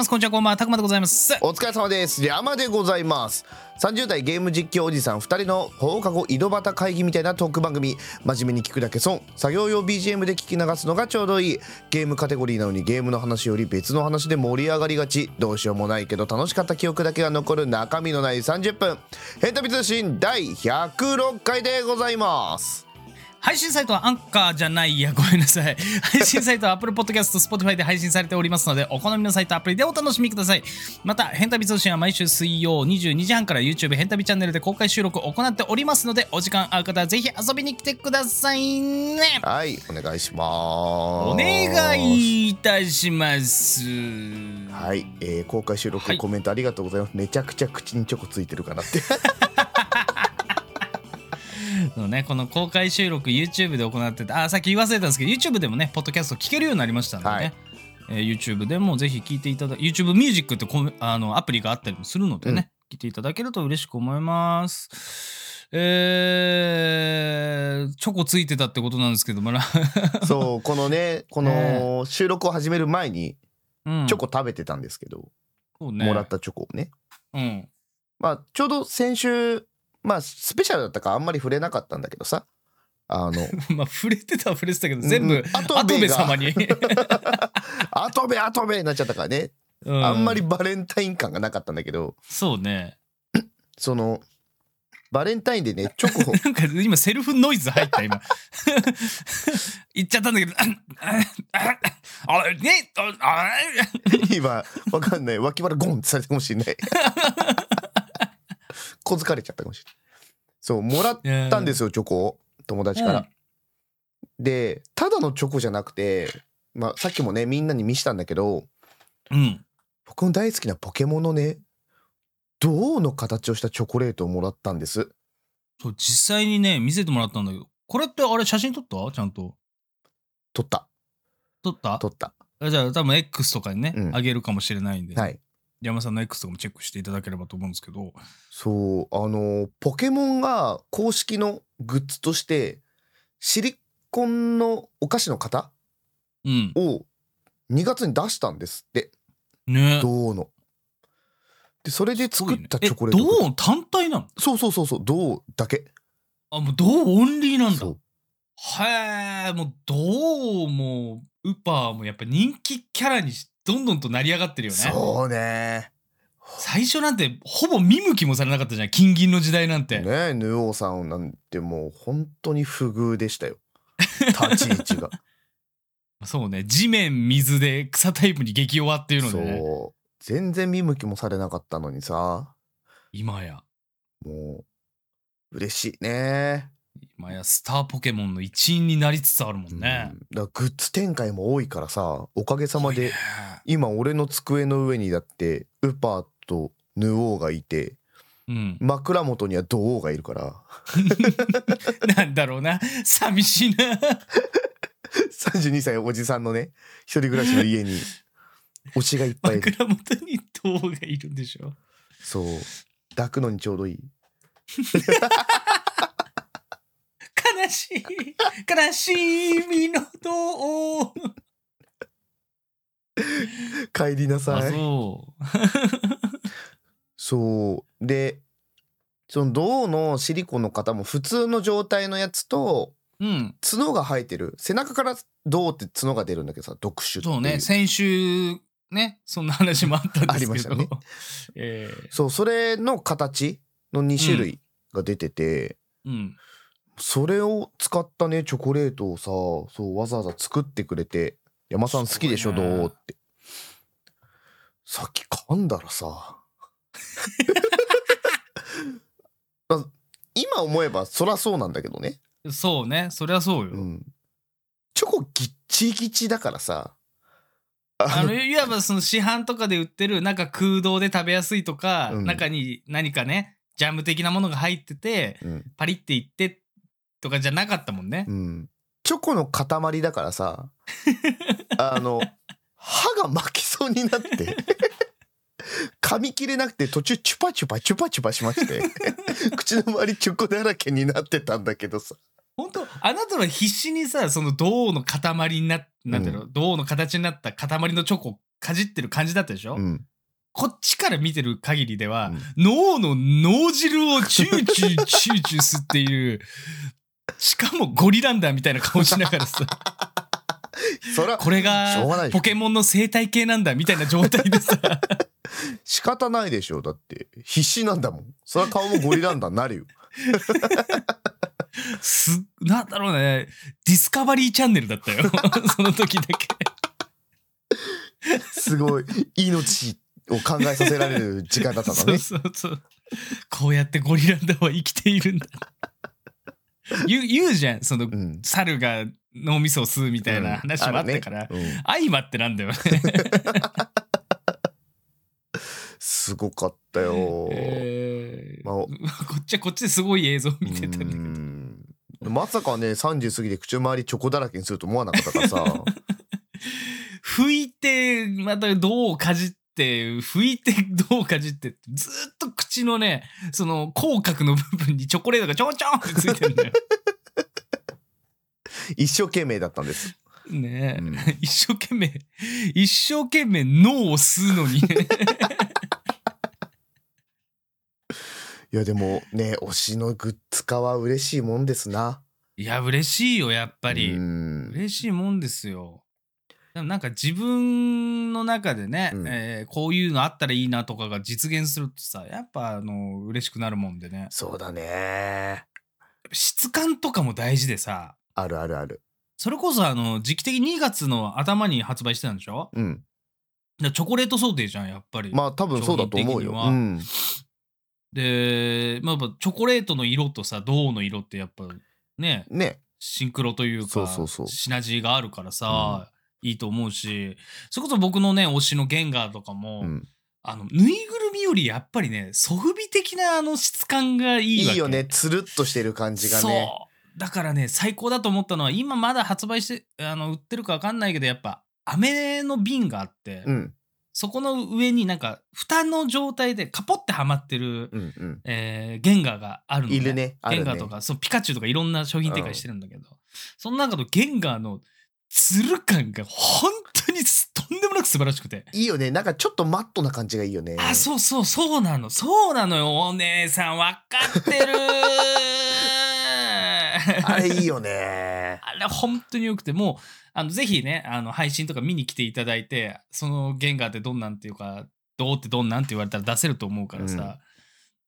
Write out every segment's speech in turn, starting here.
ます。こんにちは、こんばんは。たくまでございます。お疲れ様です。山でございます。30代ゲーム実況おじさん2人の放課後井戸端会議みたいなトーク番組。真面目に聞くだけ損作業用 BGM で聞き流すのがちょうどいい。ゲームカテゴリーなのにゲームの話より別の話で盛り上がりがち。どうしようもないけど楽しかった記憶だけが残る中身のない30分。ヘンタビ通信第106回でございます。配信サイトはアンカーじゃないいや、ごめんなさい。配信サイトは Apple Podcast、Spotify で配信されておりますので、お好みのサイト、アプリでお楽しみください。また、ヘンタビ通信は毎週水曜22時半から YouTube ヘンタビチャンネルで公開収録を行っておりますので、お時間合う方はぜひ遊びに来てくださいね。はいお願いしますお願いいたします。はい、えー公開収録はいコメントありがとうございます、めちゃくちゃ口にチョコついてるかなってのね、この公開収録 YouTube で行ってて、あ、さっき言わせたんですけど、YouTube でもね、ポッドキャスト聞けるようになりましたのでね。はい。えー YouTube でもぜひ聞いていただ YouTube ミュージックってコメあのアプリがあったりもするのでね、聞いていただけると嬉しく思います。えー、チョコついてたってことなんですけどもな、そうこのねこの収録を始める前にうん、チョコ食べてたんですけど、そうね。もらったチョコをね。うん、まあちょうど先週まあスペシャルだったからあんまり触れなかったんだけどさ。あの。まあ触れてたは触れてたけど全部、うんアトベ様に、後部後部になっちゃったからね、うあんまりバレンタイン感がなかったんだけど。そうね。そのバレンタインでねチョコを。なんか今セルフノイズ入った今。言っちゃったんだけど。ああああれ？ねああ今わかんない。脇腹ゴンってされたかもしれない小づかれちゃったかもしれない。そうもらったんですよチョコを友達から、でただのチョコじゃなくて、まあ、さっきもねみんなに見したんだけどうん。僕の大好きなポケモンのね銅の形をしたチョコレートをもらったんです？そう実際にね見せてもらったんだけどこれってあれ写真撮った？ちゃんと。取った。撮った？取った。あじゃあ多分 X とかにね、うん。あげるかもしれないんで、はい山さんの X とかもチェックしていただければと思うんですけど。そう。あのポケモンが公式のグッズとしてシリコンのお菓子の型うん。を2月に出したんですって。ね。銅の。でそれで作ったチョコレート。え銅単体なの？そうそうそうそう。銅だけ。あもう銅オンリーなんだ。へえもう銅もウパーもやっぱ人気キャラにしどんどんと成り上がってるよね。そうね。最初なんてほぼ見向きもされなかったじゃん。金銀の時代なんて、ねヌオーさんなんてもう本当に不遇でしたよ。立ち位置が。そうね。地面水で草タイプに激弱っていうのそでね。う。全然見向きもされなかったのにさ。今や。もう嬉しいね今やスターポケモンの一員になりつつあるもんね。うん、だからグッズ展開も多いからさおかげさまで今俺の机の上にだってウパーとヌオーがいてうん、枕元にはドオーがいるから。なんだろうな。寂しいな。32歳おじさんのね一人暮らしの家に推しがいっぱい。いる枕元に塔がいるんでしょ。そう。抱くのにちょうどいい。悲 しい。悲しみの塔帰りなさあいそう。そう。でその銅のシリコンの型も普通の状態のやつとうん。角が生えてる背中から銅って角が出るんだけどさ読種そうね。先週ねそんな話もあったんですけど。ありましたね。えそうそれの形の2種類が出てて、ーうんそれを使ったねチョコレートをさそうわざわざ作ってくれて「山さん好きでしょね。どう?」って。さっき噛んだらさ。あ今思えばそらそうなんだけどね、そうねそりゃそうよ、うん、チョコギッチギチだからさ。あのいわばその市販とかで売ってるなんか空洞で食べやすいとか、うん。中に何かねジャム的なものが入っててうん。パリっていってとかじゃなかったもんね。う、ん、チョコの塊だからさ あの歯が巻きそうになって 噛み切れなくて途中チュパチュパチュパチュパしまして 口の周りチョコだらけになってたんだけどさ。本当あなたは必死にさその銅の塊にななんていうの、銅の形になった塊のチョコかじってる感じだったでしょ、うん。こっちから見てる限りでは、うん脳の脳汁をチューチューチューチュー吸っているしかもゴリランダーみたいな顔しながらさ。そらこれがポケモンの生態系なんだみたいな状態でさ。仕方ないでしょ。だって必死なんだもん。それは顔もゴリランダになるよ。すなんだろうね。ディスカバリーチャンネルだったよ。その時だけ。すごい。命を考えさせられる時間だったんだそうねそうそうこうやってゴリランダーは生きているんだ言う言うじゃん。そのうん。猿が脳みそを吸うみたいな話もあったから、うんうん。相まってなんだよ。ねすごかったよ、えー。まあお。こっちはこっちですごい映像見てたんだけど。うん。まさかね30過ぎて口周りチョコだらけにすると思わなかったからさ。拭いてまたどうかじって拭いてどうかじってずっと口のねその口角の部分にチョコレートがちょんちょんってついてるんだよ。一生懸命だったんです、ねえ、うん。一生懸命一生懸命脳を吸うのにね。いやでもね推しのグッズ化は嬉しいもんですな。いや嬉しいよやっぱり、うん。嬉しいもんですよでもなんか自分の中でね、うん。えーこういうのあったらいいなとかが実現するとさやっぱあの嬉しくなるもんでね。そうだね。質感とかも大事でさ。あるあるある。それこそあの時期的に2月の頭に発売してたんでしょ？うん。でチョコレート想定じゃんやっぱり、まあ多分そうだと思うよ。うん。で、まあ、やっぱチョコレートの色とさ銅の色ってやっぱねね。シンクロというかそうそうそう。シナジーがあるからさ、いいと思うしそれこそ僕のね推しのゲンガーとかも、うん。あのぬいぐるみよりやっぱりねソフビ的なあの質感がいいわけ。いいよね。つるっとしてる感じがね。そう。だからね最高だと思ったのは今まだ発売してあの売ってるか分かんないけどやっぱ飴の瓶があって、うん。そこの上になんか蓋の状態でカポってはまってる、うんうん。えーゲンガーがあるの、いるね。ねゲンガーとかそうピカチュウとかいろんな商品展開してるんだけど、その中のゲンガーのつる感が本当にすとんでもなく素晴らしくて。いいよね。なんかちょっとマットな感じがいいよね。あ、そうそう、そうなの。そうなのよ。お姉さん、わかってる。あれいいよね。あれ本当によくて、もう、あのぜひね、あの配信とか見に来ていただいて、そのゲンガーってどんなんっていうか、どうってどんなんって言われたら出せると思うからさ、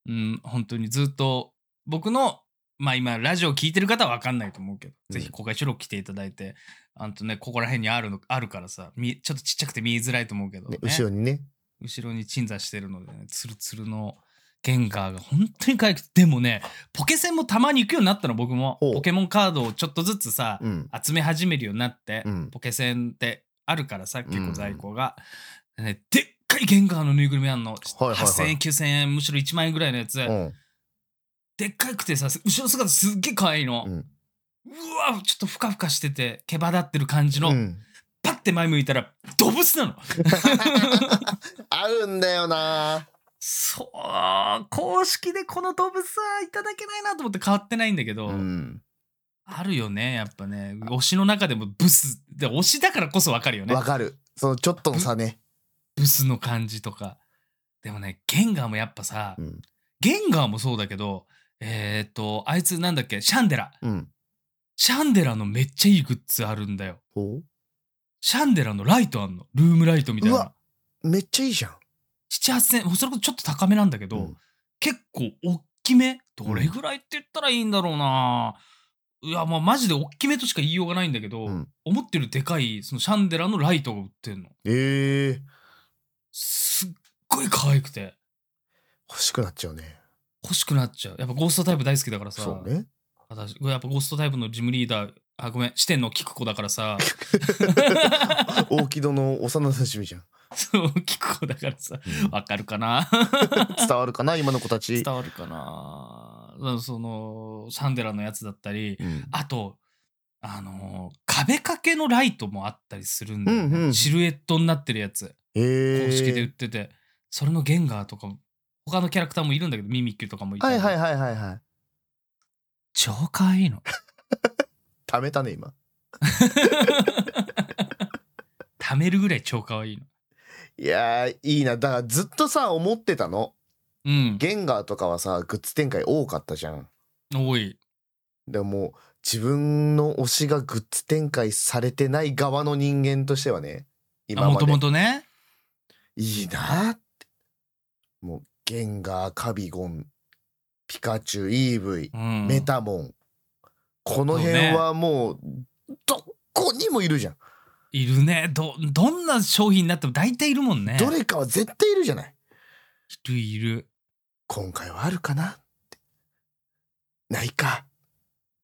うん、本当にずっと僕の、まあ今、ラジオ聞いてる方は分かんないと思うけど、うんぜひ公開収録来ていただいて、あんとね、ここら辺にあるのあるからさ、みちょっとちっちゃくて見えづらいと思うけど、ねね後ろにね後ろに鎮座してるのでね、ツルツルのゲンガーが本当に可愛くて、でもね、ポケセンもたまに行くようになったの、僕も。ほうポケモンカードをちょっとずつさ、うん集め始めるようになって、うんポケセンってあるからさ、結構うん在庫が。でね、でっかいゲンガーのぬいぐるみあんの。はいはい8000円、9000円、むしろ1万円ぐらいのやつ。うんでっかくてさ、後ろ姿すっげえ可愛いの。ううんわちょっとふかふかしてて、毛羽立ってる感じの。うんパッて前向いたら、ドブスなの。あるんだよなそう、公式でこの動物はいただけないなと思って変わってないんだけど、うんあるよね、やっぱね。推しの中でもブス、で推しだからこそわかるよねわ。かるそのちょっとの差ねブスの感じとか。でもね、ゲンガーもやっぱさ、うんゲンガーもそうだけど、えっ、と、あいつなんだっけ、シャンデラ。うんシャンデラのめっちゃいいグッズあるんだよ。ほシャンデラのライトあんの。ルームライトみたいうなわ。めっちゃいいじゃん。7、8000円、それこそちょっと高めなんだけど、うん。結構大きめ？どれぐらいって言ったらいいんだろうな、いやまあマジで大きめとしか言いようがないんだけど、うん。思ってるでかいそのシャンデラのライトが売ってんの。ええ。すっごい可愛くて。欲しくなっちゃうね。欲しくなっちゃう。やっぱゴーストタイプ大好きだからさ。そうね私やっぱゴーストタイプのジムリーダーあごめん視点のキクコだからさ。大木戸の幼馴染じゃん。そうキクコだからさ。うん。わかるかな？伝わるかな？今の子たち。伝わるかな？そのシャンデラのやつだったり。うん。あと、あのー壁掛けのライトもあったりするんだよね、うんうん。シルエットになってるやつ、ええ公式で売ってて、それのゲンガーとかも、他のキャラクターもいるんだけど、ミミッキュとかもいたり。はいはいはいはいはい超可愛いの。貯めたね今貯めるぐらい超可愛いの。いやーいいなだからずっとさ思ってたのうん。ゲンガーとかはさグッズ展開多かったじゃん多い。でも自分の推しがグッズ展開されてない側の人間としてはね今までもともとね。いいなってもうゲンガーカビゴンピカチュウイーブイうん。メタモンこの辺はもうどこにもいるじゃん、いるね。ど、どんな商品になっても大体いるもんね。どれかは絶対いるじゃないいるいる。今回はあるかな？ないか？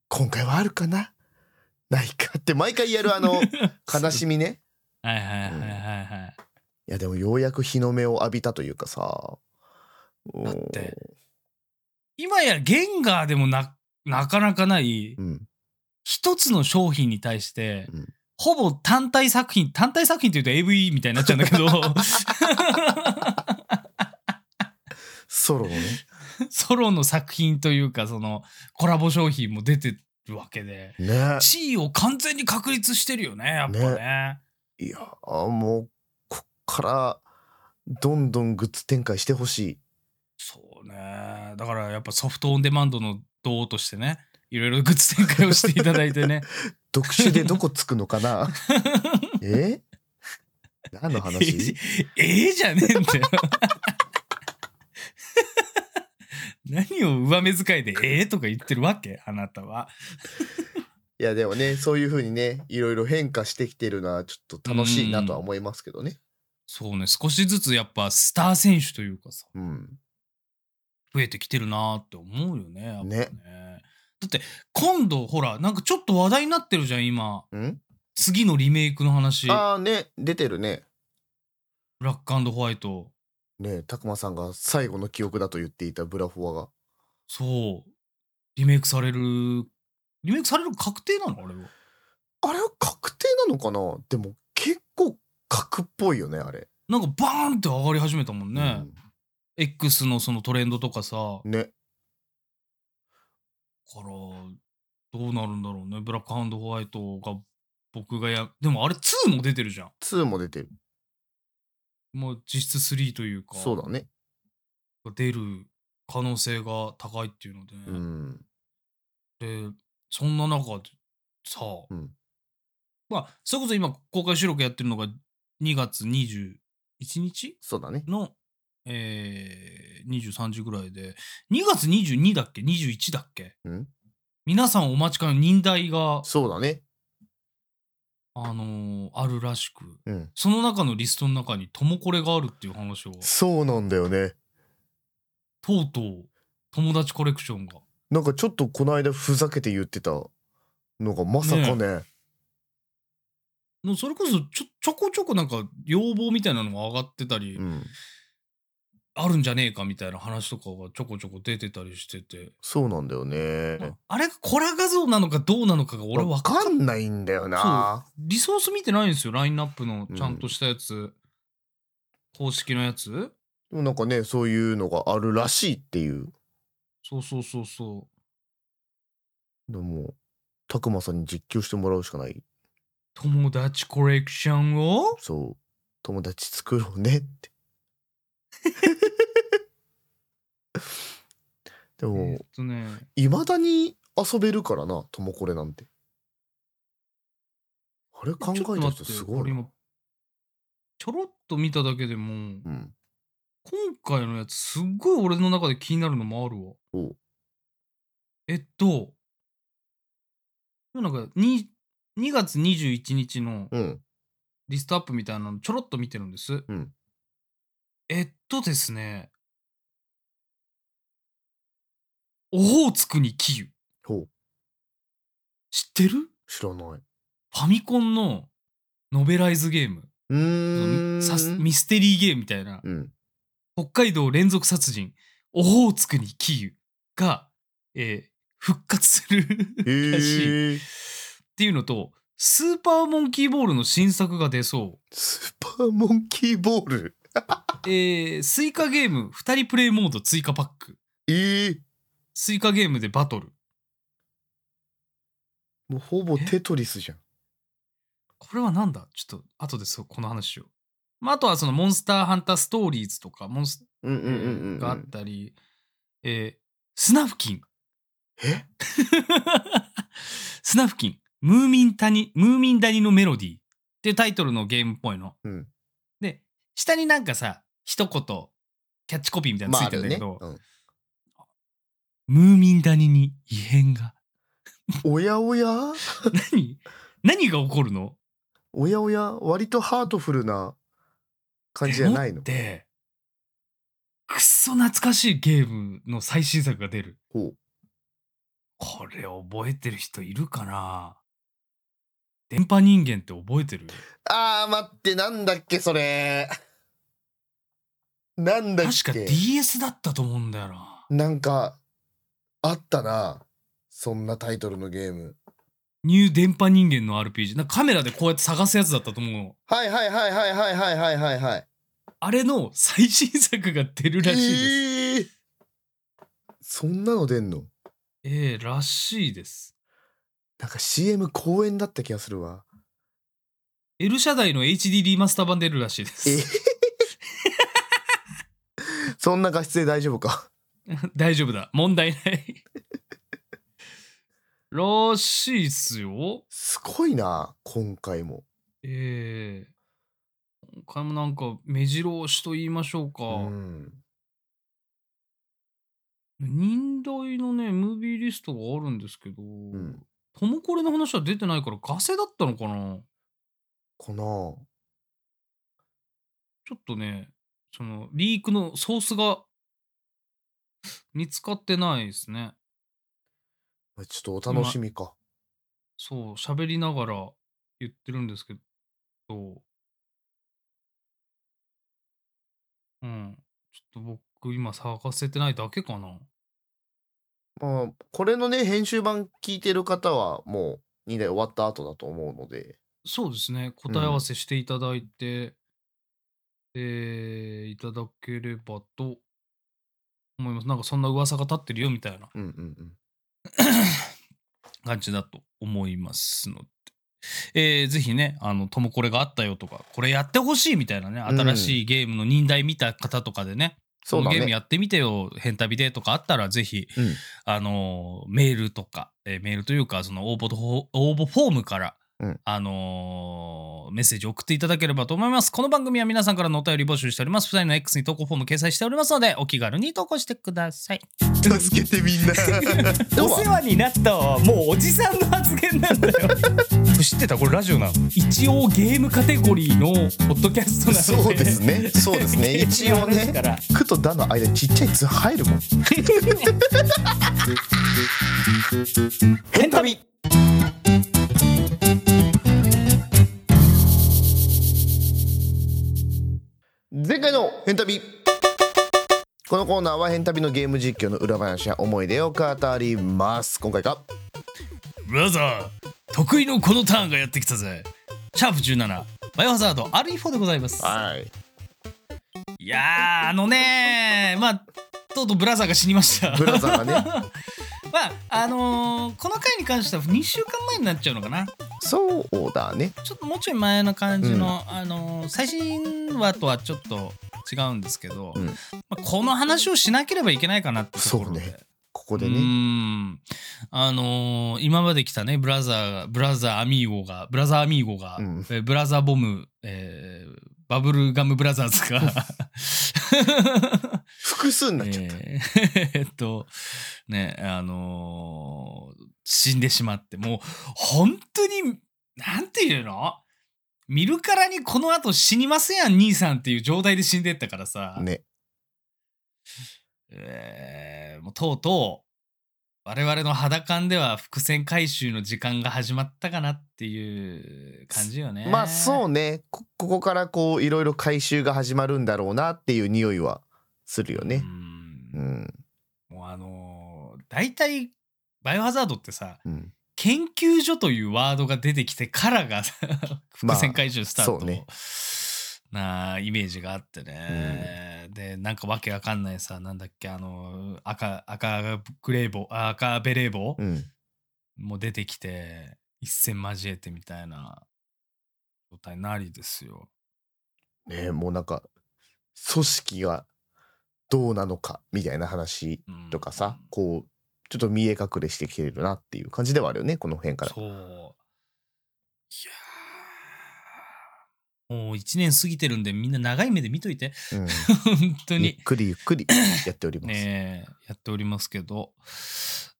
今回はあるかな？ないか？って毎回やるあの 悲しみねはいはいはいはいはい。いやでもようやく日の目を浴びたというかさだって今やゲンガーでもな、なかなかない、うん。一つの商品に対して、うん。ほぼ単体作品、単体作品って言うと AV みたいになっちゃうんだけど、ソロのね。ソロの作品というか、そのコラボ商品も出てるわけで、ね。地位を完全に確立してるよね、やっぱね。いやもうこっからどんどんグッズ展開してほしい。そうね。だからやっぱソフトオンデマンドの道としてね、いろいろグッズ展開をしていただいてね。読書でどこつくのかな？え？何の話？ええじゃねえんだよ。何を上目遣いでええとか言ってるわけ？あなたは。いやでもねそういう風にねいろいろ変化してきてるのはちょっと楽しいなとは思いますけどね。そうね、少しずつやっぱスター選手というかさ、うん増えてきてるなーって思うよね。やっぱねねだって今度ほら、なんかちょっと話題になってるじゃん、今。うん？次のリメイクの話。ブああね出てるねラックホワイト。ねたくまさんが最後の記憶だと言っていたブラフォアがそう。リメイクされる。リメイクされる確定なの？あれは。あれは確定なのかな？でも結構格っぽいよねあれなんかバーンって上がり始めたもんね。X のそのトレンドとかさ。うんね。からどうなるんだろうね。ブラックハンドホワイトが僕がやでもあれ2も出てるじゃん。2も出てる。もう実質3というか。そうだね。出る可能性が高いっていうので、うん。でそんな中でさ、うん。まあそれこそ今公開収録やってるのが2月21日そうだね。のえー、23時ぐらいで。2月22だっけ？21だっけ？うん。皆さんお待ちかねの忍耐がそうだね。あのーあるらしく。うん。その中のリストの中にともこれがあるっていう話を。そうなんだよね。とうとう友達コレクションが。なんかちょっとこの間ふざけて言ってたのがまさかね。もうそれこそちょちょこちょこなんか要望みたいなのが上がってたり、うんあるんじゃねえかみたいな話とかがちょこちょこ出てたりしてて、そうなんだよね。あれがコラ画像なのかどうなのかが俺わわかんない。んだよな。リソース見てないんですよ。ラインナップのちゃんとしたやつ、公式のやつ。でもなんかねそういうのがあるらしいっていう。そうそうそうそでもたくまさんに実況してもらうしかない。う友達コレクションを？そう。友達作ろうねって でえもーっとね。いまだに遊べるからなともこれなんて。あれ考えた人ちょっと待ってすごいな俺今ちょろっと見ただけでもうん。今回のやつすっごい俺の中で気になるのもあるわ。おう。えっとなんか 2, 2月21日のうん。リストアップみたいなのちょろっと見てるんです、うんえっとですね。オホーツクにキユ。ほう。知ってる？知らない。ファミコンのノベライズゲーム。うーん。ミステリーゲームみたいな。うん。北海道連続殺人。オホーツクにキユが、えー復活するへらしい。っえていうのとスーパーモンキーボールの新作が出そう。スーパーモンキーボール？えースイカゲーム2人プレイモード追加パック。ええスイカゲームでバトル。もうほぼテトリスじゃん。これはなんだ？ちょっと後でそうこの話を。まあ、あとはそのモンスターハンターストーリーズとか、モンスうんうんうんうんうん。があったり、えースナフキン。え？スナフキン。ムーミン谷、ムーミン谷のメロディー。っていうタイトルのゲームっぽいの。うん。で、下になんかさ、一言、キャッチコピーみたいなのついてるんだけど、まああるねムーミン谷に異変が？うんおやおや？何？何が起こるの？おやおや？割とハートフルな感じじゃないの？で、くっそ懐かしいゲームの最新作が出る。これ覚えてる人いるかな？電波人間って覚えてる？あー待ってなんだっけそれなんだっ確かけ DS だったと思うんだよな。なんかあったなそんなタイトルのゲームニュー電波人間の RPG。なんかカメラでこうやって探すやつだったと思うの。はいはいはいはいはいはいはいはいはいあれの最新作が出るらしいです。えーそんなの出んの？ええらしいです。なんか CM 公演だった気がするわ L 社台の HD リマスター版出るらしいでえす。そんな画質で大丈夫か？大丈夫だ。問題ない。らしいっすよ。すごいな今回もええ今回もなんか目白押しと言いましょうか。うん忍耐のね、ムービーリストがあるんですけど、んトモコレの話は出てないからガセだったのかな？かなちょっとね、そのリークのソースが見つかってないですね。ちょっとお楽しみか。そう、喋りながら言ってるんですけど、うん、ちょっと僕今探せてないだけかな。まあこれのね編集版聞いてる方はもう2台終わった後だと思うので。そうですね、答え合わせしていただいて、えーいただければと思います。なんかそんな噂が立ってるよみたいな。うんうんうん。感じだと思いますので。えーぜひね、あの、ともこれがあったよとか、これやってほしいみたいなね、うん。新しいゲームの忍耐見た方とかでね、そうだね。このゲームやってみてよ、変旅でとかあったら、ぜひ、うん。あのーメールとか、えーメールというか、その応募と応募フォームから、うんあのーメッセージ送っていただければと思います。この番組は皆さんからのお便り募集しております。2人の X に投稿フォーム掲載しておりますので、お気軽に投稿してください。助けてみんな今日は話になったわ。もうおじさんの発言なんだよ。知ってた？これラジオなの？一応ゲームカテゴリーのポッドキャストなので。そうですねそうですね 一応ねから「く」と「だ」の間にちっちゃい「つ」入るもん 変旅前回の「変旅」このコーナーは変旅のゲーム実況の裏話や思い出を語ります。今回かブラザー得意のこのターンがやってきたぜ。シャープ17バイオハザード RE4 でございます。はい。いやーあのねーまあとうとうブラザーが死にました。ブラザーがね。まああのーこの回に関しては2週間前になっちゃうのかなそうだね。ちょっともうちょい前の感じの、あのー最新話とはちょっと違うんですけど、うん。まあ、この話をしなければいけないかなってところで。そうね。ここでね。ん。あのー今まで来たねブラザーブラザーアミーゴがブラザーアミーゴが、うん。えーブラザーボム、えーバブルガムブラザーズが。複数になっちゃった、えーえっとねあのー死んでしまってもう本当になんていうの？見るからにこの後死にますやん兄さんっていう状態で死んでったからさ、ね。えーもうとうとう我々の肌感では伏線回収の時間が始まったかなっていう感じよね。まあそうね。こここからこういろいろ回収が始まるんだろうなっていう匂いはするようねん。うん。もうあのー大体バイオハザードってさうん。研究所というワードが出てきてからが まあ伏線回収スタート、ね。なイメージがあってね、でなんかわけわかんないさなんだっけあの赤赤グレーボー赤ベレー帽うん。も出てきて一戦交えてみたいな状態なりですよ。ねもうなんか組織がどうなのかみたいな話うんとかさ、こうちょっと見え隠れしてきてるなっていう感じではあるよねこの辺から。そう。いやーもう1年過ぎてるんでみんな長い目で見といて。うん、本当ゆっに。くりゆっくりやっております。ねえやっておりますけど。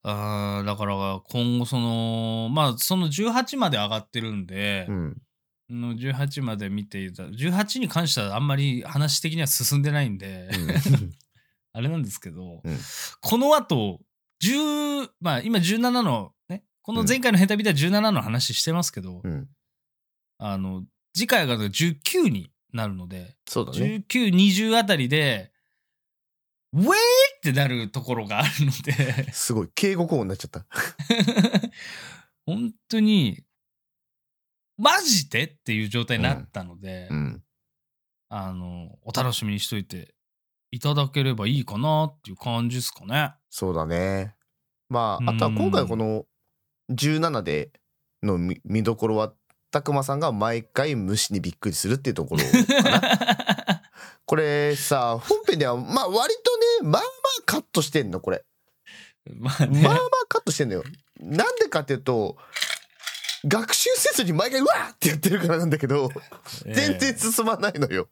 あーだから今後そのまあその18まで上がってるんで、うん、の18まで見ていた18に関してはあんまり話的には進んでないんで、うん あれなんですけど、うんこの後10まあ今17のねこの前回のヘタビでは17の話してますけど、うん、あの次回が19になるので、そうだね。1920あたりでウェーイってなるところがあるので。すごい敬語語になっちゃった。本当にマジでっていう状態になったので、うん、あのお楽しみにしといていただければいいかなっていう感じですかね。そうだね。まうんああとは今回この17での見見どころはたくまさんが毎回虫にびっくりするっていうところかな。これさ本編ではまあ割とねまあまあカットしてんのこれ。まあね、まあまあカットしてんのよ。なんでかっていうと学習せずに毎回うわーってやってるからなんだけどええ全然進まないのよ。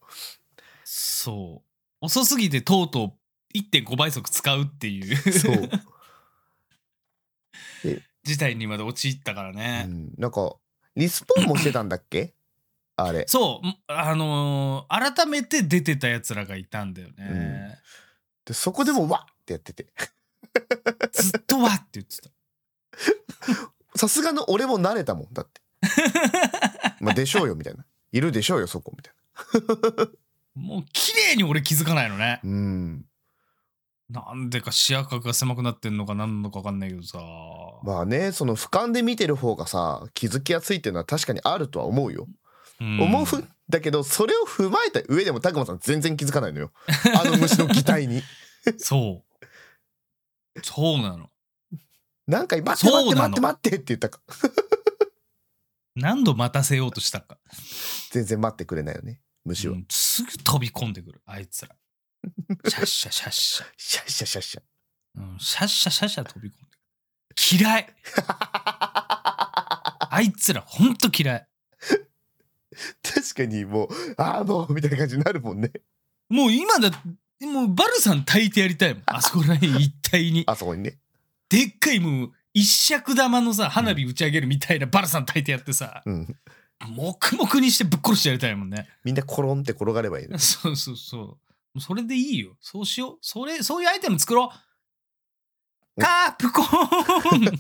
そう遅すぎてとうとう1.5倍速使うっていうそう。事態にまで陥ったからうね。ん、なんかリスポンもしてたんだっけ？あれ。そうあのー改めて出てたやつらがいたんだよね。でそこでもわっってやってて。ずっとわって言ってた。さすがの俺も慣れたもんだって。まあでしょうよみたいな。いるでしょうよそこみたいもう綺麗に俺気づかないのね。な。うん。なんでか視野角が狭くなってんのか何なのか分かんないけどさ。まあねその俯瞰で見てる方がさ気づきやすいっていうのは確かにあるとは思うよ。うん思うんだけどそれを踏まえた上でもたくまさん全然気づかないのよ。あの虫の擬態に。そう。そうなの。何回待って待って待って待ってって言ったか。何度待たせようとしたか。全然待ってくれないよね虫は。うんすぐ飛び込んでくる、あいつら。シャッシャシャッシャ。シャッシャシャッシャ。うん、シャッシャシャッシャ飛び込んでくる。嫌いあいつらほんと嫌い。確かにもうああもうみたいな感じになるもんね。もう今だ、もうバルさん炊いてやりたいもん。あそこら辺一体に。あそこにね。でっかいもう一尺玉のさ、花火打ち上げるみたいなバルさん炊いてやってさ、うん。黙々にしてぶっ殺してやりたいもんね。みんなコロンって転がればいいの。そうそうそう。それでいいよ。そうしよう。それ、そういうアイテム作ろう。カープコーン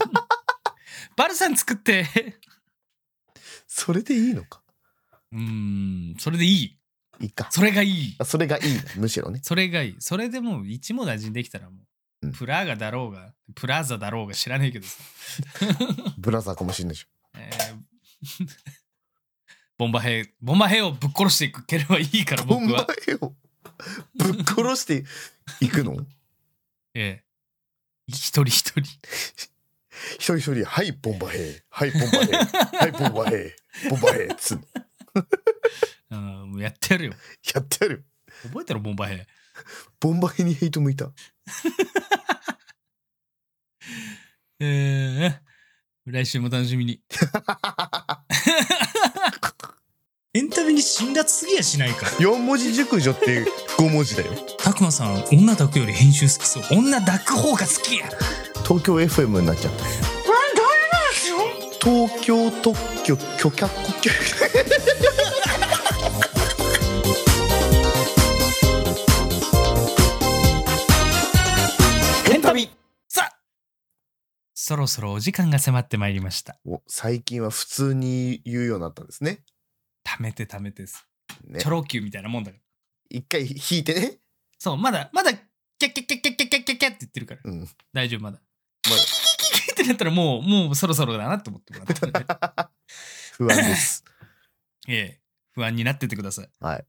バルさん作って。それでいいのか？うーん、それでいい。いいか。それがいい。あそれがいいの？むしろね。それがいい。それでもう一網打尽できたらもう、うんプラーガだろうが、プラザだろうが知らねえけどさ。ブラザーかもしんないでしょ。えーボンバヘイ、ボンバヘイをぶっ殺していければいいからボンバ僕は。イをぶっ殺していくの？ええ一人一人。一人一人、はい、ボンバヘイ。はい、ボンバヘイ。はい、ボンバヘイ。ボンバヘイ。つんうん、もうやってやるよ。やってやる。覚えたろ、ボンバヘイ。ボンバヘイにヘイト向いた。えー、来週も楽しみに。エンタメに辛辣すぎやしないか。四文字熟女って五文字だよ。たくまさん、女抱くより編集好きそう。女抱く方が好きや。東京 FM になっちゃった。東京特許許可許エンタメさあそろそろお時間が迫ってまいりました。お最近は普通に言うようになったんですね。貯めて貯めてです。ねチョロ Q みたいなもんだから。一回引いてね。そう、まだ、まだ、キャッキャッキャッキャッキャッキャッキャッキャッって言ってるから。うん。大丈夫、まだ。まだキャッってなったらもう、もうそろそろだなって思ってもらって、ね。不安です。ええ、不安になっててください。はい。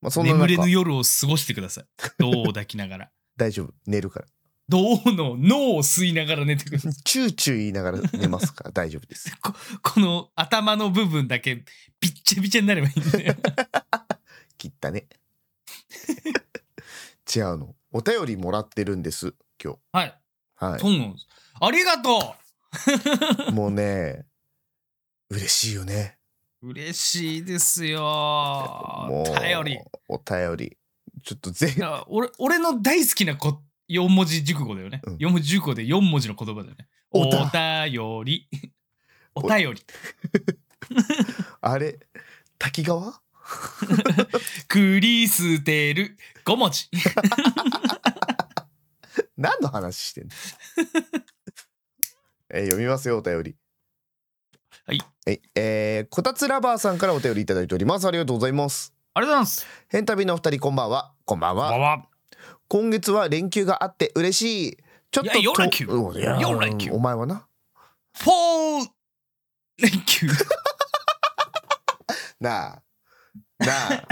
まあそんな中眠れぬ夜を過ごしてください。銅を抱きながら。大丈夫寝るから。銅の脳を吸いながら寝てください。チューチュー言いながら寝ますか？ら 大丈夫です。ここの頭の部分だけびっちゃびちゃになればいいんで。切ったね違うのお便りもらってるんです今はい。日はそうなんです。ありがといもうね嬉しいよねう嬉しいですよもう頼り。いお便りちょっとぜや俺俺の大好きなこ4文字熟語だよね。うん4文字熟語で4文字の言葉だよね。おおた便り。お便り。あれ滝川？クリステル5文字。何の話してんの？えー読みますよお便りはいはいえー、こたつラバーさんからお便りいただいておりますありがとうございますありがとうございます。変旅のお二人こんばんはこんばんはわわ。今月は連休があって嬉しい。ちょっといや四連休。とうんいや四連休。お前はな。フォー連休。なあ。なあ。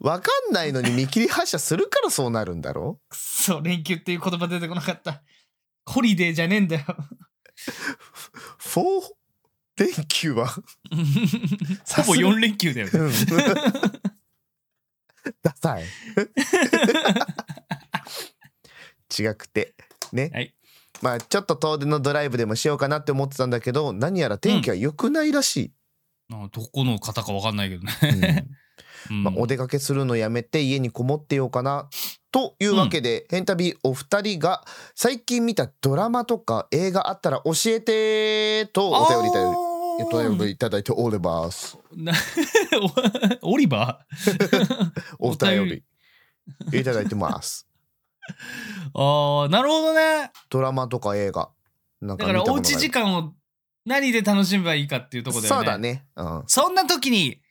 わかんないのに見切り発車するからそうなるんだろ？くそ、連休っていう言葉出てこなかった。ホリデーじゃねえんだよ。フォー連休は？ほぼ4連休だよね。うん。ダサい違くて。ね、はい。まあちょっと遠出のドライブでもしようかなって思ってたんだけど何やら天気は良くないらしあどこの方かわかんないけどい、ね。うん。うん。まあ、お出かけするのやめて家にこもってようかなというわけで、変旅お二人が最近見たドラマとか映画あったら教えてとお便りいただいてお便りいただいております。オリバー？お便り。いただいてます。ああ、なるほどね。ドラマとか映画。なんだからおうち時間間を何で楽しめばいいかっていうところだよね。そうだね。うん。そんな時に、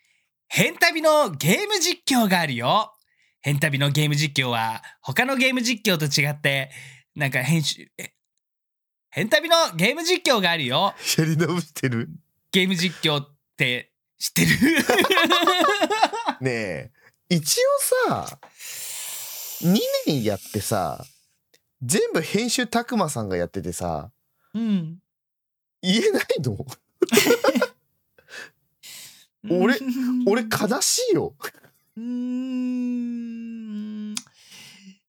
変旅のゲーム実況があるよ。変旅のゲーム実況は、他のゲーム実況と違って、なんか編集、え？変旅のゲーム実況があるよ。やり直してる？ゲーム実況って知ってる？ねえ。一応さ、2年やってさ、全部編集たくまさんがやっててさ、うん。言えないの？俺俺悲しいよ。うーん。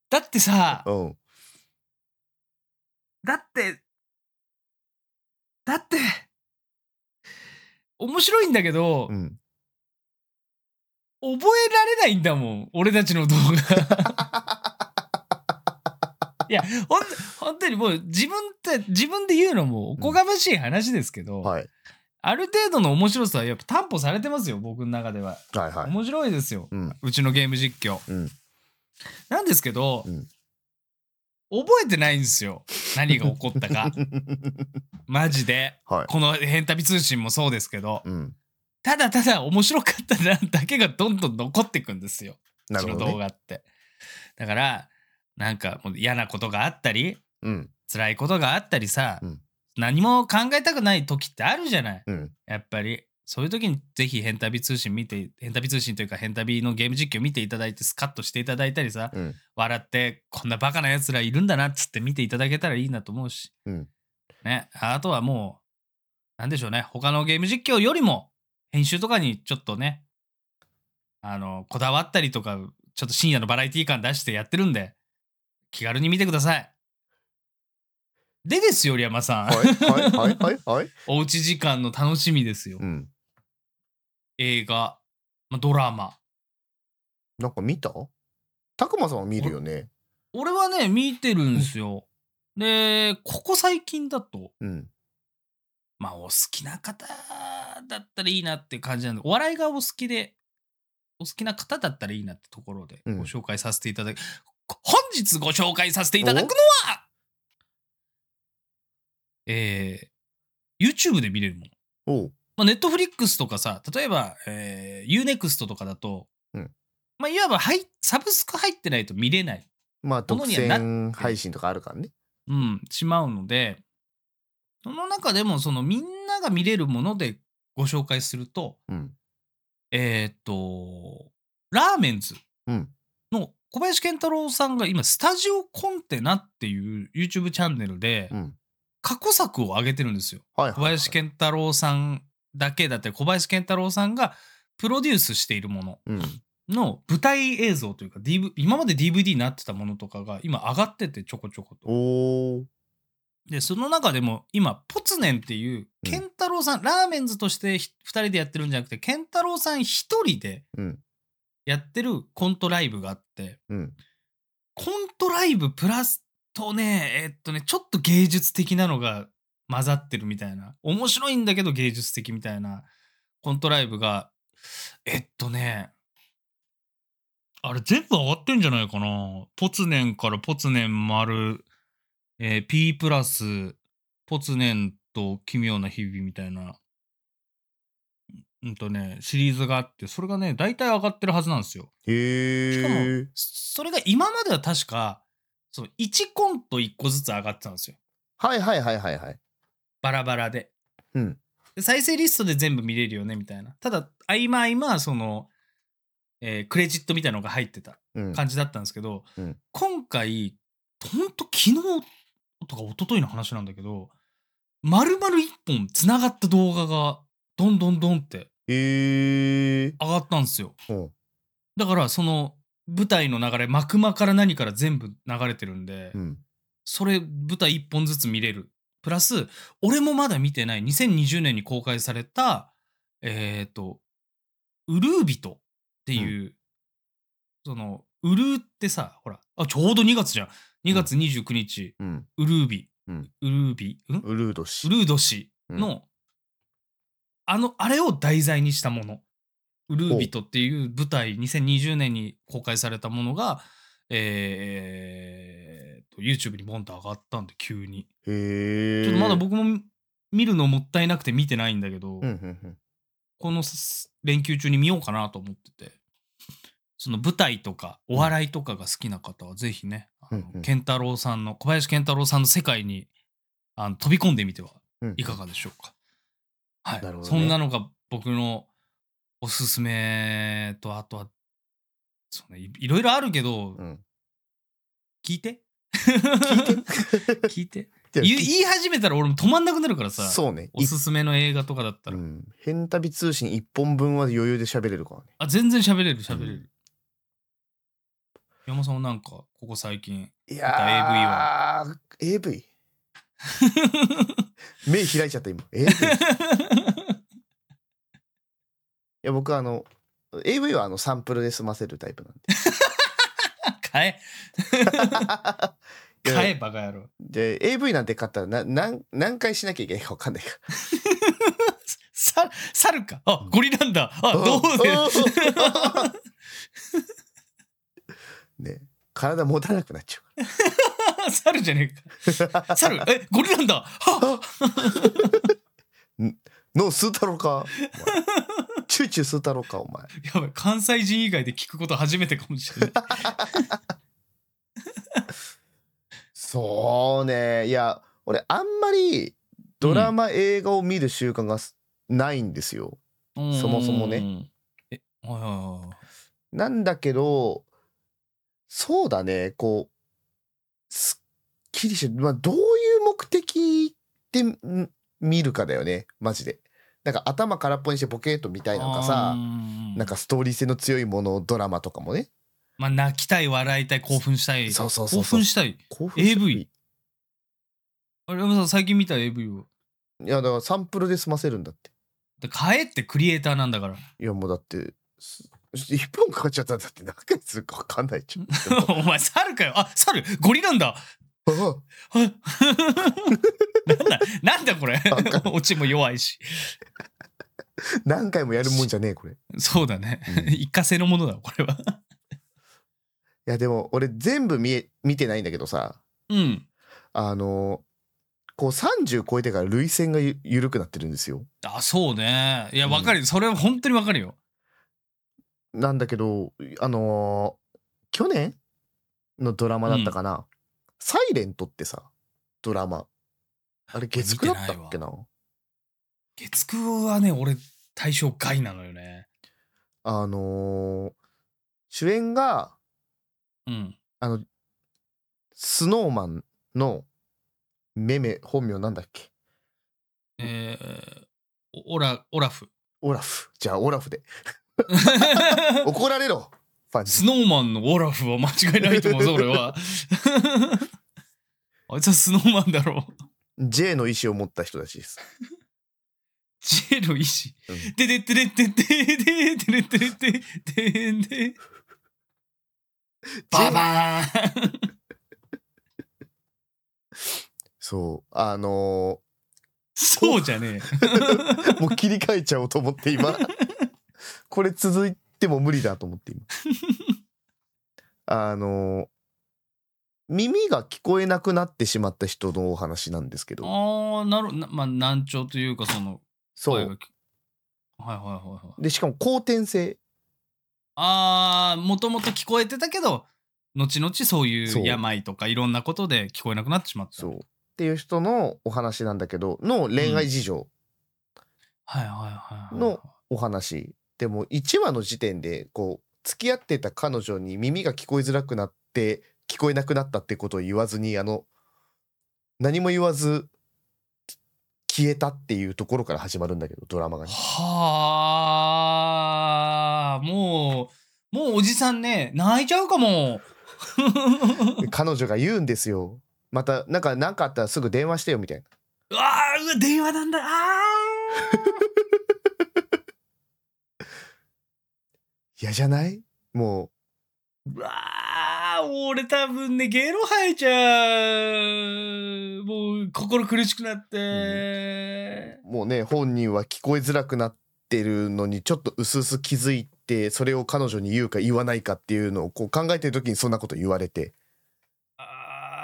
だってさ、うん。だって、だって、面白いんだけど、うん。覚えられないんだもん、俺たちの動画。いや、ほん本当にもう自分って、自分で言うのもおこがましい話ですけど、はい。ある程度の面白さはやっぱ担保されてますよ、僕の中では。はいはい。面白いですよ、うん。うちのゲーム実況。うん。なんですけど、うん覚えてないんですよ。何が起こったか。マジで。はい。この変旅通信もそうですけど、うん。ただただ面白かったなだけがどんどん残っていくんですよ。うちの動なるほど、ね。画って。だから、なんかもう嫌なことがあったり、うん。辛いことがあったりさ、うん何も考えたくない時ってあるじゃない。うん。やっぱり。そういう時にぜひ変旅通信見て、変旅通信というか変旅のゲーム実況見ていただいてスカッとしていただいたりさ、うん。笑ってこんなバカな奴らいるんだなっつって見ていただけたらいいなと思うし。うんね。あとはもう、なんでしょうね。他のゲーム実況よりも編集とかにちょっとね、あの、こだわったりとか、ちょっと深夜のバラエティ感出してやってるんで、気軽に見てください。でですよ、リヤマさん。はいはいはいはいはい。おうち時間の楽しみですよ。うん。映画、まあ、ドラマ。なんか見た？たくまさんは見るよね。俺はね、見てるんですよ。で、ここ最近だと、うん。まあ、お好きな方だったらいいなって感じなんで、お笑いがお好きで、お好きな方だったらいいなってところでうんご紹介させていただく。本日ご紹介させていただくのは、えー、YouTube で見れるもの。まあ、Netflix とかさ、例えば、えー、Unext とかだと、うんまあ、いわばはいサブスク入ってないと見れない。まあ、独占配信とかあるからね。うん、しまうので、その中でもそのみんなが見れるものでご紹介すると、うん。えーっと、ラーメンズうん。の小林健太郎さんが今、スタジオコンテナっていう YouTube チャンネルでうん。過去作を上げてるんですよ。小林健太郎さんだけだったり、小林健太郎さんがプロデュースしているものうん。の舞台映像というか、DV、今まで DVD になってたものとかが今上がっててちょこちょこと。で、その中でも今、ポツネンっていう、うんケンタロウさん、ラーメンズとしてひ二人でやってるんじゃなくて、ケンタロウさん一人でうんやってるコントライブがあって、うん。コントライブプラスとね、えっとね、ちょっと芸術的なのが混ざってるみたいな、面白いんだけど芸術的みたいなコントライブが、えっとね、あれ全部上がってんじゃないかな。ポツネンからポツネン丸、えー P プラス、ポツネンと奇妙な日々みたいな、うんとね、シリーズがあって、それがね、大体上がってるはずなんですよ。へしかもえ、それが今までは確か、そう1コント1個ずつ上がってたんですよ。はいはいはいはいはいバラバラで。うんで再生リストで全部見れるよねみたいな。ただ、合間合間、その、えークレジットみたいなのが入ってたうん感じだったんですけど、うん今回、ほんと昨日とか一昨日の話なんだけど、丸々1本つながった動画が、どんどんどんって上がったんですよ。う。んだから、その、舞台の流れ、幕間から何から全部流れてるんで、うん。それ舞台1本ずつ見れる。プラス、俺もまだ見てない2020年に公開された、えっ、と、ウルービトっていう、その、ウルーってさ、ほら、あ、ちょうど2月じゃん。2月29日、うん。ウルービ、うん。ウルービ、ん？ウルード氏ウルード氏の、あの、あれを題材にしたもの。ウルービトっていう舞台、2020年に公開されたものが、えー、と、YouTube にボンと上がったんで、急に。へえちょっとまだ僕も見るのもったいなくて見てないんだけど、うんうんうんこのす連休中に見ようかなと思ってて、その舞台とかお笑いとかが好きな方はぜひね、あのうんうん健太郎さんの、小林健太郎さんの世界にあの飛び込んでみてはうんいかがでしょうか。はい、なるほどね。そんなのが僕のおすすめと、あとは、そうね、いいろいろあるけど、うん。聞いて。聞 聞いて。い言い言い始めたら俺も止まんなくなるからさそうね。おすすめの映画とかだったら、うん。変旅通信一本分は余裕で喋れるからね。あ全然喋れる喋れる、うん山さんはなんかここ最近いやー AV 目開いちゃった今。AV いや僕あの AV はあのサンプルで済ませるタイプなんで。買え。買えバカ野郎。で AV なんて買ったらな何何回しなきゃいけないか分かんない。かさ猿か？あゴリなんだ。あらどう？でね。体持たなくなっちゃう猿じゃねえか。猿えゴリなんだ。は脳吸うたろか？チューチュー吸うたろか？お前。やばい関西人以外で聞くこと初めてかもしれない。そうね。いや俺あんまりドラマ、映画を見る習慣がすないんですよ。そもそもね。なんだけどそうだね。こうすっきりして、まあ、どういう目的でん見るかだよね。マジで。なんか頭空っぽにしてボケーっと見たいなんかさうん。なんかストーリー性の強いものドラマとかもね。まあ泣きたい笑いたい興奮したい。そうそうそう興奮したい。興奮して AV あれ山さん最近見た AV を？いやだからサンプルで済ませるんだって。で買えってクリエイターなんだから。いやもうだってす1分かかっちゃったんだって何回するか分かんないじゃん。お前猿かよ。あ猿。ゴリなんだ。なんだなんだこれ。わか。オチも弱いし。何回もやるもんじゃねえこれ。いそうだね。うん。一過性のものだこれは。やでも俺全部見え見てないんだけどさ。うん。あのこう30超えてから涙腺がゆ緩くなってるんですよ。あそうね。いやうんわかるよ。それは本当にわかるよなんだけどあのー去年のドラマだったかな「サイレントってさドラマ。あれ月9だったっけな？月9はね俺対象外なのよね。あのー主演がうん。あのスノーマンのめめ本名なんだっけ？えー、オラオラフ。オラフ。じゃあオラフで 怒られろファンにスノーマンのオラフは間違いないと思うぞ、俺は。あいつはスノーマンだろう。J の意思を持った人たちです。J の意志うん。ででてれってででてれってれってでんで。ババーンそうあのそうじゃねー もう切り替えちゃおうと思って今これ続いても無理だと思って今 あのー耳が聞こえなくなってしまった人のお話なんですけえ。どああ、なるなまあ難聴というか、その、そうはいはいはいはい。でしかも後天性ああ、もともと聞こえてたけど、後々そういそうう病とかいろんなことで聞こえなくなってしまった。そうっていう人のお話なんだけどの恋愛事情はいはいはいはい。のお話、でも1話の時点でこう付き合ってた彼女に耳が聞こえづらくなって聞こえなくなったってことを言わずにあの何も言わず消えたっていうところから始まるんだけどドラマがね。はあ、もう、もうおじさんね、泣いちゃうかも。で 彼女が言うんですよ。またなんか何かあったらすぐ電話してよみたいな。うわあ、うわ電話なんだ。あ 嫌じゃない？もーうわあ、俺多分ね、ゲロ吐いちゃう。もう心苦しくなって。うもうね本人は聞こえづらくなってるのにちょっとうすうす気づいてそれを彼女に言うか言わないかっていうのをこう考えてる時にそんなこと言われてあ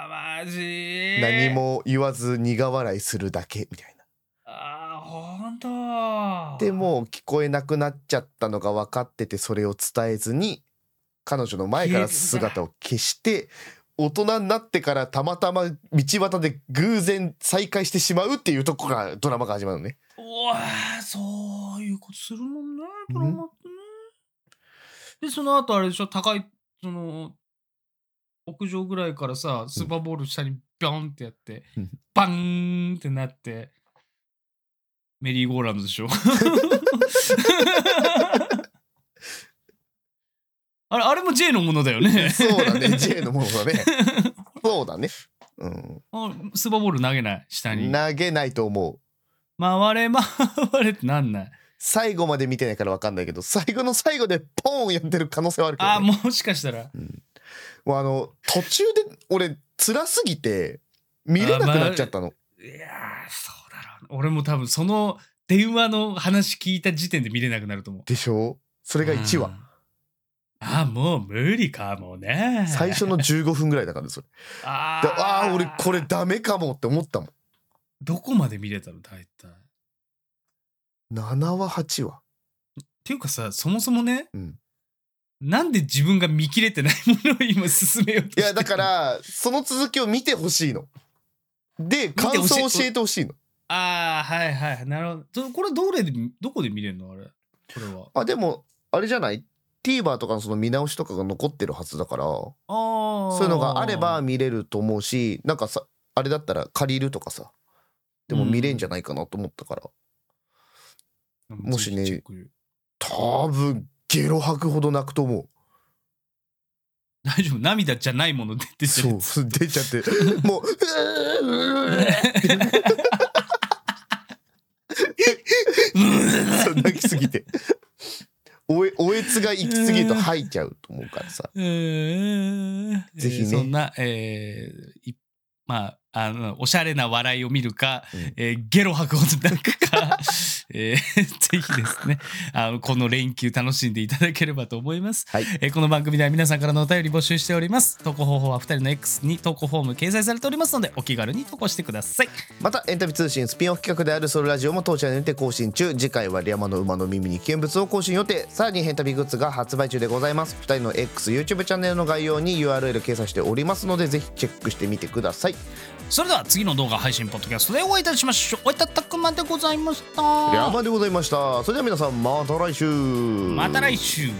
あ、マジ何。も言わず苦笑いするだけみたいな。でもう聞こえなくなっちゃったのが分かっててそれを伝えずに彼女の前から姿を消して大人になってからたまたま道端で偶然再会してしまうっていうとこからドラマが始まるのね。うわあそういうことするもんねドラマってね、でその後あれでしょ高いその屋上ぐらいからさスーパーボール下にビョンってやって、うん。バンってなってメリーゴーランドでしょ。あれあれも J のものだよね。そうだね。J のものだね。そうだね。うん、あスーパーボール投げない？下に。投げないと思う。回れ回れってなんない？最後まで見てないから分かんないけど最後の最後でポーンやってる可能性はあるけど、ね、あもしかしたら。もうあの途中で俺辛すぎて見れなくなっちゃったの。いやーそう俺も多分その電話の話聞いた時点で見れなくなると思う。でしょ？それが1話、うん。あもう無理かもね。最初の15分ぐらいだからねそれ。あでああ俺これダメかもって思ったもん。どこまで見れたの？大体。っ7話8話。ていうかさそもそもね、うん。なんで自分が見切れてないものを今進めようとしてるいやだからその続きを見てほしいの。で感想を教えてほしいのああはいはい。なるほど。これどれでどこで見れるの？あれ。これは。あでもあれじゃない？TVer とかのその見直しとかが残ってるはずだから。ああそういうのがあれば見れると思うしなんかさあれだったら借りるとかさ。でも見れんじゃないかなと思ったから、もしね多分ゲロ吐くほど泣くと思う。大丈夫。涙じゃないもの出てそう出ちゃって。もう そう泣きすぎて。おえおえつが行き過ぎると吐いちゃうと思うからさ。ぜひね。えーそんな、えーいまあ、あの、おしゃれな笑いを見るか、うん。えーゲロ吐くほど泣くか、えー ぜひですね、あの、この連休楽しんでいただければと思います。はいえーこの番組では皆さんからのお便り募集しております。投稿方法は2人の X に投稿フォーム掲載されておりますので、お気軽に投稿してください。またエンタメ通信スピンオフ企画であるソルラジオも当チャンネルにて更新中次回はリアマの馬の耳に危険物を更新予定さらにヘンタビグッズが発売中でございます2人の XYouTube チャンネルの概要に URL 掲載しておりますのでぜひチェックしてみてくださいそれでは次の動画配信ポッドキャストでお会いいたしましょう。おいたたくまでございました。山でございました。それでは皆さんまた来週。また来週。